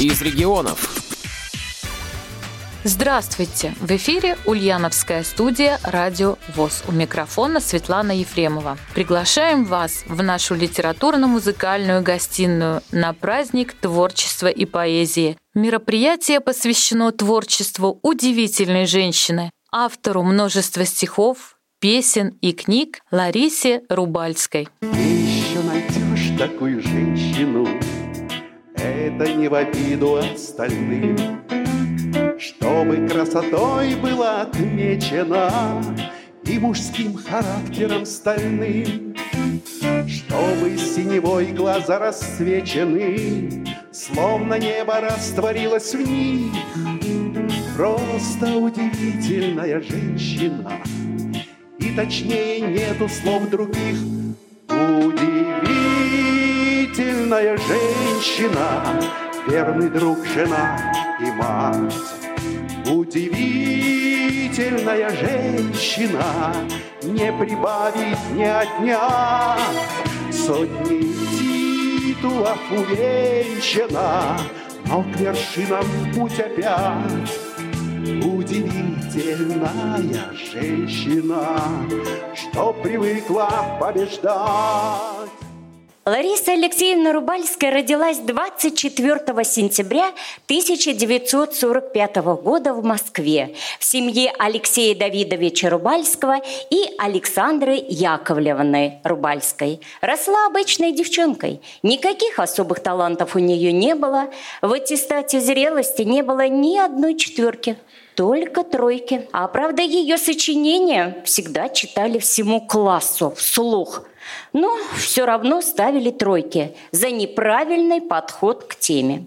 из регионов. Здравствуйте! В эфире Ульяновская студия «Радио ВОЗ». У микрофона Светлана Ефремова. Приглашаем вас в нашу литературно-музыкальную гостиную на праздник творчества и поэзии. Мероприятие посвящено творчеству удивительной женщины, автору множества стихов, песен и книг Ларисе Рубальской. Ты еще найдешь такую женщину, это не в обиду остальным, чтобы красотой была отмечена и мужским характером стальным, чтобы синевой глаза рассвечены, словно небо растворилось в них. Просто удивительная женщина, и точнее нету слов других. Удивительная женщина, верный друг, жена и мать. Удивительная женщина, не прибавить, не отнять. Сотни титулов увенчана, но к вершинам путь опять. Удивительная женщина, что привыкла побеждать. Лариса Алексеевна Рубальская родилась 24 сентября 1945 года в Москве в семье Алексея Давидовича Рубальского и Александры Яковлевны Рубальской. Росла обычной девчонкой. Никаких особых талантов у нее не было. В аттестате зрелости не было ни одной четверки только тройки. А правда, ее сочинения всегда читали всему классу вслух. Но все равно ставили тройки за неправильный подход к теме.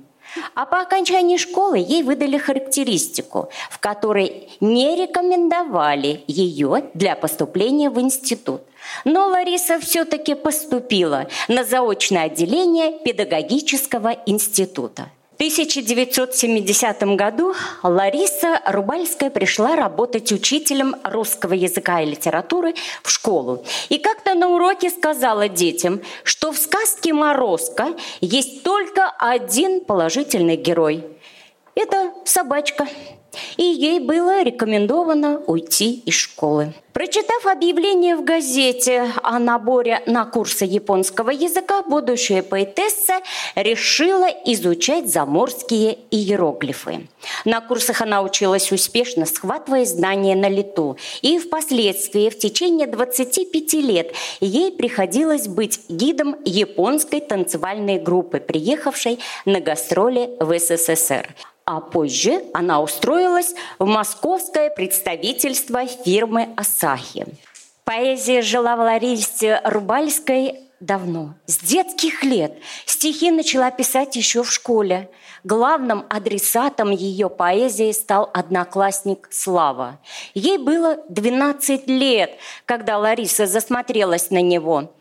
А по окончании школы ей выдали характеристику, в которой не рекомендовали ее для поступления в институт. Но Лариса все-таки поступила на заочное отделение педагогического института. В 1970 году Лариса Рубальская пришла работать учителем русского языка и литературы в школу. И как-то на уроке сказала детям, что в сказке «Морозко» есть только один положительный герой. Это собачка – и ей было рекомендовано уйти из школы. Прочитав объявление в газете о наборе на курсы японского языка, будущая поэтесса решила изучать заморские иероглифы. На курсах она училась успешно, схватывая знания на лету. И впоследствии, в течение 25 лет, ей приходилось быть гидом японской танцевальной группы, приехавшей на гастроли в СССР. А позже она устроилась в московское представительство фирмы «Асахи». Поэзия жила в Ларисе Рубальской давно, с детских лет. Стихи начала писать еще в школе. Главным адресатом ее поэзии стал одноклассник Слава. Ей было 12 лет, когда Лариса засмотрелась на него.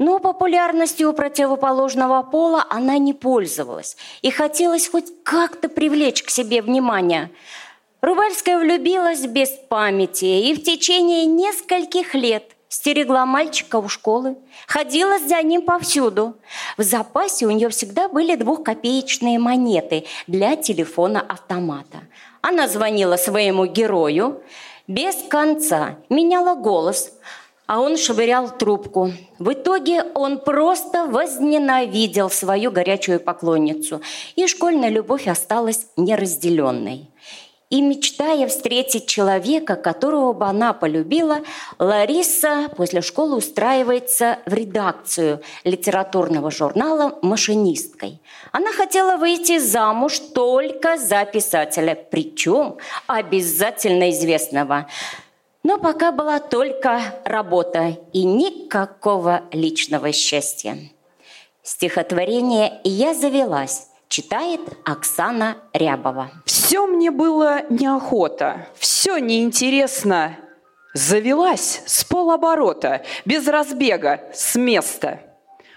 Но популярностью у противоположного пола она не пользовалась, и хотелось хоть как-то привлечь к себе внимание. Рубальская влюбилась без памяти и в течение нескольких лет стерегла мальчика у школы, ходила за ним повсюду. В запасе у нее всегда были двухкопеечные монеты для телефона-автомата. Она звонила своему герою без конца, меняла голос – а он швырял трубку. В итоге он просто возненавидел свою горячую поклонницу, и школьная любовь осталась неразделенной. И мечтая встретить человека, которого бы она полюбила, Лариса после школы устраивается в редакцию литературного журнала машинисткой. Она хотела выйти замуж только за писателя, причем обязательно известного. Но пока была только работа и никакого личного счастья. Стихотворение «Я завелась» читает Оксана Рябова. Все мне было неохота, все неинтересно. Завелась с полоборота, без разбега, с места.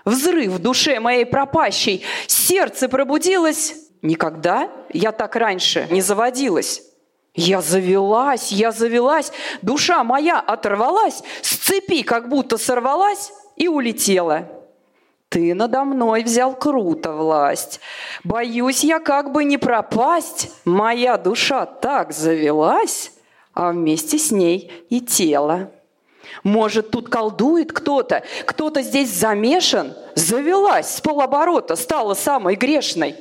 Взрыв в душе моей пропащей, сердце пробудилось. Никогда я так раньше не заводилась. Я завелась, я завелась, душа моя оторвалась, с цепи как будто сорвалась и улетела. Ты надо мной взял круто власть. Боюсь я как бы не пропасть. Моя душа так завелась, а вместе с ней и тело. Может, тут колдует кто-то, кто-то здесь замешан? Завелась с полоборота, стала самой грешной.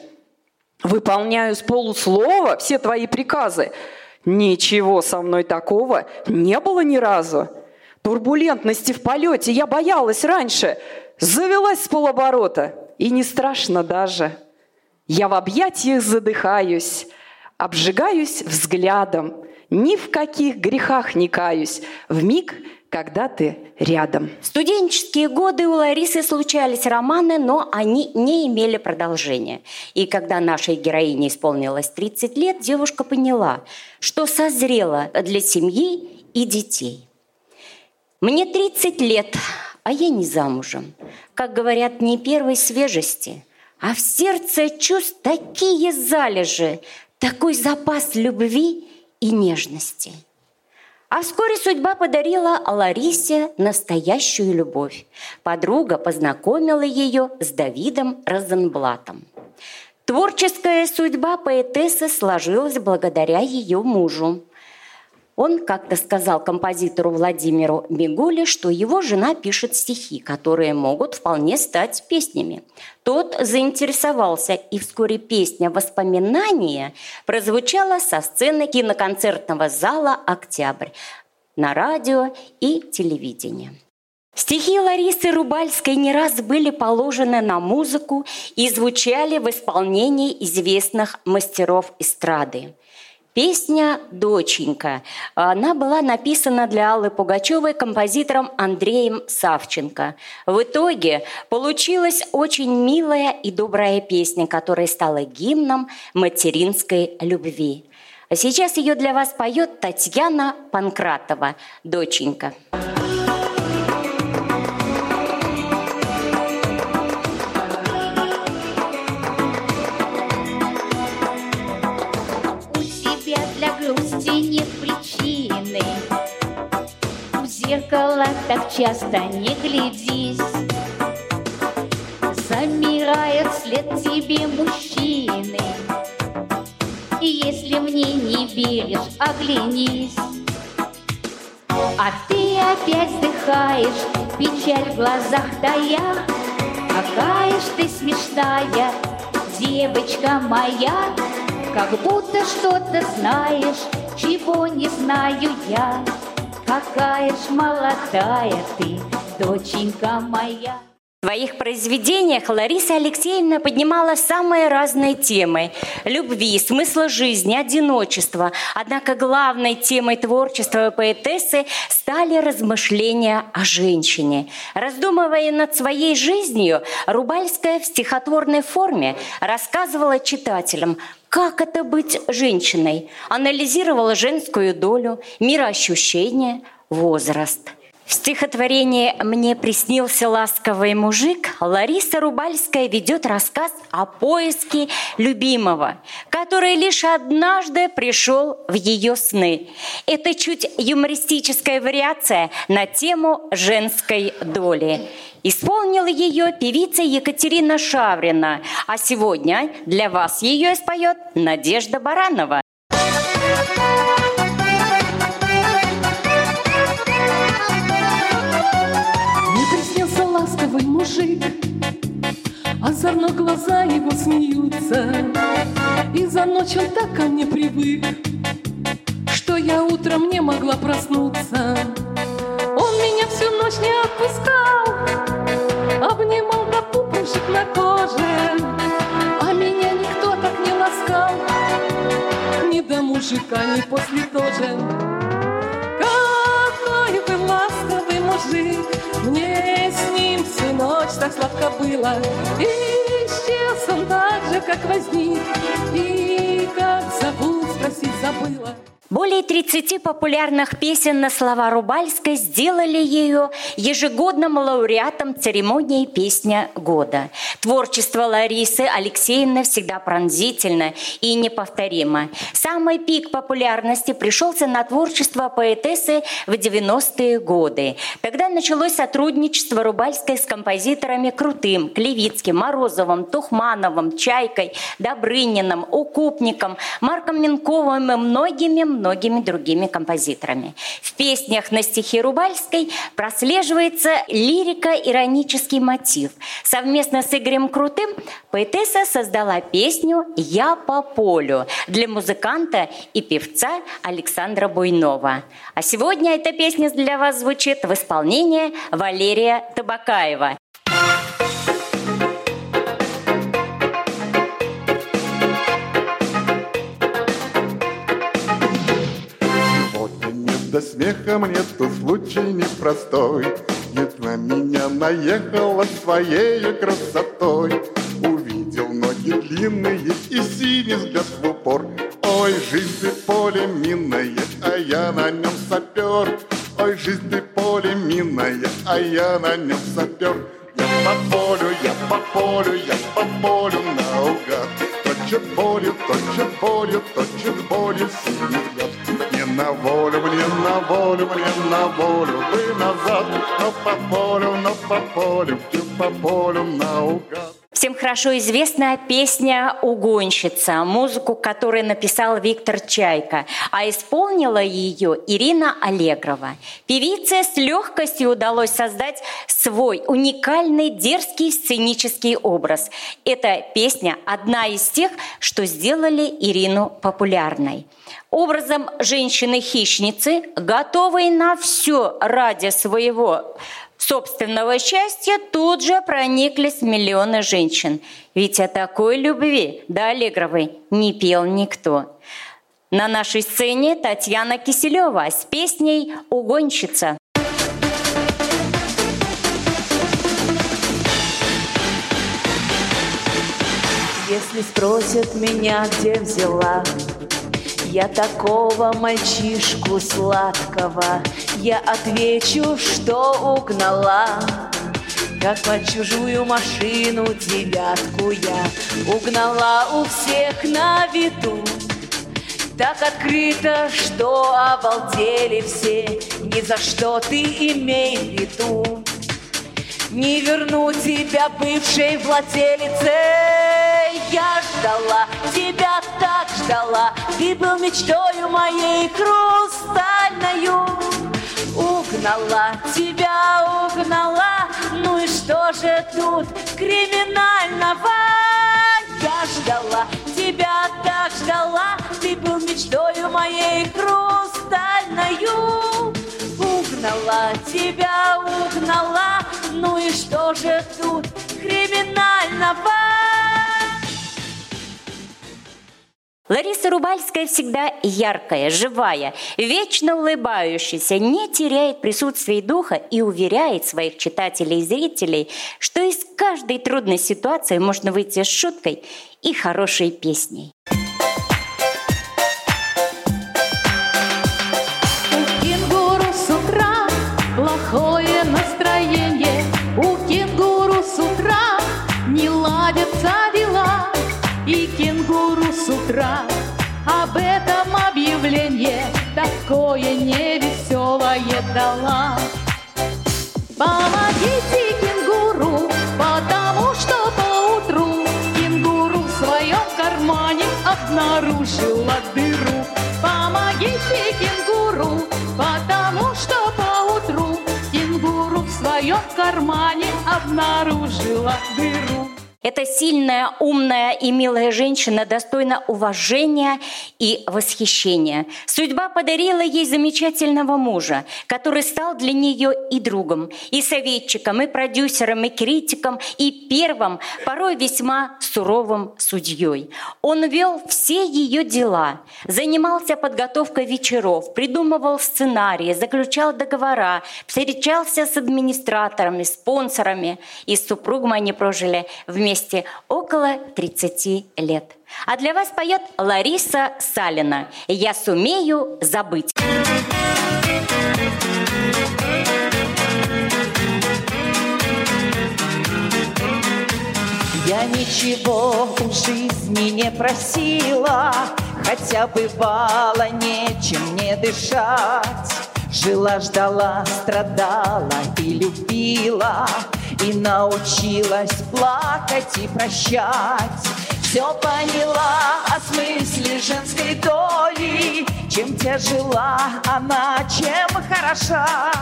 Выполняю с полуслова все твои приказы. Ничего со мной такого не было ни разу. Турбулентности в полете я боялась раньше. Завелась с полоборота, и не страшно даже. Я в объятиях задыхаюсь, обжигаюсь взглядом, ни в каких грехах не каюсь. В миг когда ты рядом. В студенческие годы у Ларисы случались романы, но они не имели продолжения. И когда нашей героине исполнилось 30 лет, девушка поняла, что созрела для семьи и детей. Мне 30 лет, а я не замужем. Как говорят, не первой свежести, а в сердце чувств такие залежи, такой запас любви и нежности – а вскоре судьба подарила Ларисе настоящую любовь. Подруга познакомила ее с Давидом Розенблатом. Творческая судьба поэтессы сложилась благодаря ее мужу. Он как-то сказал композитору Владимиру Мигуле, что его жена пишет стихи, которые могут вполне стать песнями. Тот заинтересовался, и вскоре песня «Воспоминания» прозвучала со сцены киноконцертного зала «Октябрь» на радио и телевидении. Стихи Ларисы Рубальской не раз были положены на музыку и звучали в исполнении известных мастеров эстрады. Песня «Доченька». Она была написана для Аллы Пугачевой композитором Андреем Савченко. В итоге получилась очень милая и добрая песня, которая стала гимном материнской любви. А сейчас ее для вас поет Татьяна Панкратова «Доченька». Доченька. Так часто не глядись. Замирает след тебе мужчины. И если мне не веришь, оглянись. А ты опять вздыхаешь, печаль в глазах тая. Какая ж ты смешная, девочка моя. Как будто что-то знаешь, чего не знаю я Какая ж молодая ты, доченька моя. В своих произведениях Лариса Алексеевна поднимала самые разные темы – любви, смысла жизни, одиночества. Однако главной темой творчества поэтессы стали размышления о женщине. Раздумывая над своей жизнью, Рубальская в стихотворной форме рассказывала читателям, как это быть женщиной? Анализировала женскую долю, мироощущение, возраст – в стихотворении «Мне приснился ласковый мужик» Лариса Рубальская ведет рассказ о поиске любимого, который лишь однажды пришел в ее сны. Это чуть юмористическая вариация на тему женской доли. Исполнила ее певица Екатерина Шаврина, а сегодня для вас ее споет Надежда Баранова. И за ночь он так ко мне привык Что я утром не могла проснуться. Он меня всю ночь не отпускал Обнимал до пупушек на коже А меня никто так не ласкал. Ни до мужика, ни после тоже. Какой вы ласковый мужик Мне с ним всю ночь так сладко было. И исчез он так же, как возник. И как зовут, спросить забыла Более 30 популярных песен на слова Рубальской сделали ее ежегодным лауреатом церемонии «Песня года». Творчество Ларисы Алексеевны всегда пронзительно и неповторимо. Самый пик популярности пришелся на творчество поэтессы в 90-е годы. Тогда началось сотрудничество Рубальской с композиторами Крутым, Клевицким, Морозовым, Тухмановым, Чайкой, Добрыниным, Укупником, Марком Минковым и многими многими другими композиторами. В песнях на стихи Рубальской прослеживается лирико-иронический мотив. Совместно с Игорем Крутым поэтесса создала песню «Я по полю» для музыканта и певца Александра Буйнова. А сегодня эта песня для вас звучит в исполнении Валерия Табакаева. Мне тот случай непростой. Ведь на меня наехала своей красотой. Увидел ноги длинные и синий взгляд в упор. Ой, жизнь ты поле минное, а я на нем сапер. Ой, жизнь ты поле минное, а я на нем сапер. Я по полю, я по полю, я по полю наугад. Точит болью, точит болью, точит болью синий на волю, мне на волю, мне на волю, вы назад, но по полю, но по полю, по полю наугад. Всем хорошо известная песня «Угонщица», музыку которой написал Виктор Чайка, а исполнила ее Ирина Аллегрова. Певице с легкостью удалось создать свой уникальный дерзкий сценический образ. Эта песня – одна из тех, что сделали Ирину популярной образом женщины-хищницы, готовой на все ради своего собственного счастья, тут же прониклись миллионы женщин. Ведь о такой любви до Аллегровой не пел никто. На нашей сцене Татьяна Киселева с песней «Угонщица». Если спросят меня, где взяла я такого мальчишку сладкого Я отвечу, что угнала. Как под чужую машину девятку я Угнала у всех на виду. Так открыто, что обалдели все Ни за что ты имей в виду. Не верну тебя бывшей владелице Я ждала тебя так ждала Ты был мечтою моей хрустальною Угнала тебя, угнала Ну и что же тут криминального? Я ждала тебя, так ждала Ты был мечтою моей хрустальною Угнала тебя, угнала Ну и что же тут криминального? Лариса Рубальская всегда яркая, живая, вечно улыбающаяся, не теряет присутствия духа и уверяет своих читателей и зрителей, что из каждой трудной ситуации можно выйти с шуткой и хорошей песней. Невеселое дала Помогите кенгуру, потому что поутру Кенгуру в своем кармане обнаружила дыру. Помогите кенгуру, потому что поутру Кенгуру в своем кармане обнаружила дыру эта сильная, умная и милая женщина достойна уважения и восхищения. Судьба подарила ей замечательного мужа, который стал для нее и другом, и советчиком, и продюсером, и критиком, и первым, порой весьма суровым судьей. Он вел все ее дела, занимался подготовкой вечеров, придумывал сценарии, заключал договора, встречался с администраторами, спонсорами, и с супругом они прожили вместе вместе около 30 лет. А для вас поет Лариса Салина «Я сумею забыть». Я ничего у жизни не просила, Хотя бывало нечем мне дышать. Жила, ждала, страдала и любила, И научилась плакать и прощать. Все поняла о смысле женской доли, Чем тяжела она, чем хороша.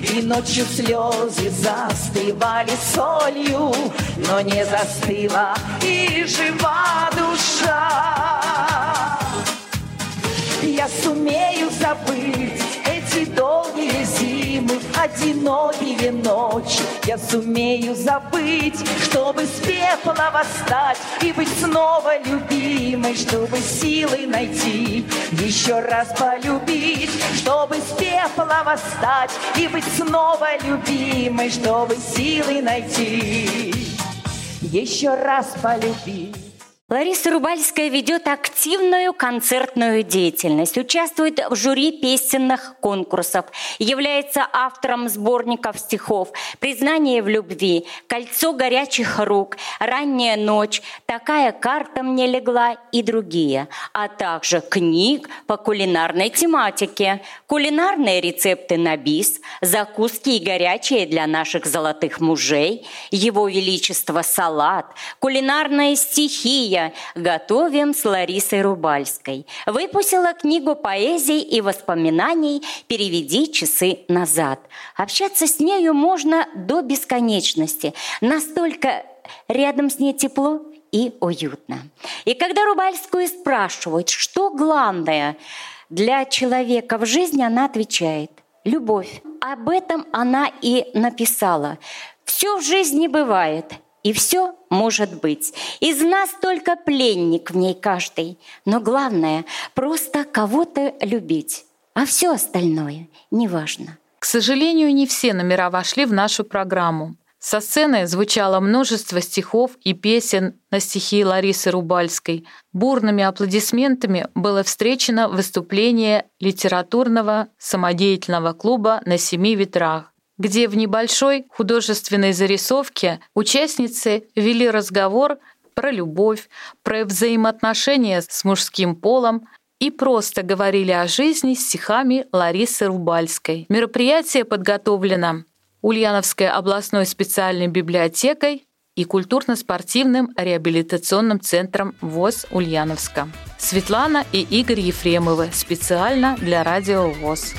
И ночью слезы застывали солью, Но не застыла и жива душа. Я сумею забыть эти долгие зимы, одинокие ночи. Я сумею забыть, чтобы с пепла восстать и быть снова любимой, чтобы силы найти, еще раз полюбить, чтобы с пепла восстать и быть снова любимой, чтобы силы найти, еще раз полюбить. Лариса Рубальская ведет активную концертную деятельность, участвует в жюри песенных конкурсов, является автором сборников стихов «Признание в любви», «Кольцо горячих рук», «Ранняя ночь», «Такая карта мне легла» и другие, а также книг по кулинарной тематике, кулинарные рецепты на бис, закуски и горячие для наших золотых мужей, Его Величество салат, кулинарная стихия, «Готовим с Ларисой Рубальской». Выпустила книгу поэзий и воспоминаний «Переведи часы назад». Общаться с нею можно до бесконечности. Настолько рядом с ней тепло и уютно. И когда Рубальскую спрашивают, что главное для человека в жизни, она отвечает – любовь. Об этом она и написала. Все в жизни бывает – и все может быть. Из нас только пленник в ней каждый. Но главное – просто кого-то любить. А все остальное неважно. К сожалению, не все номера вошли в нашу программу. Со сцены звучало множество стихов и песен на стихи Ларисы Рубальской. Бурными аплодисментами было встречено выступление литературного самодеятельного клуба «На семи ветрах», где в небольшой художественной зарисовке участницы вели разговор про любовь, про взаимоотношения с мужским полом и просто говорили о жизни стихами Ларисы Рубальской. Мероприятие подготовлено Ульяновской областной специальной библиотекой и культурно-спортивным реабилитационным центром ВОЗ Ульяновска. Светлана и Игорь Ефремовы специально для Радио ВОЗ.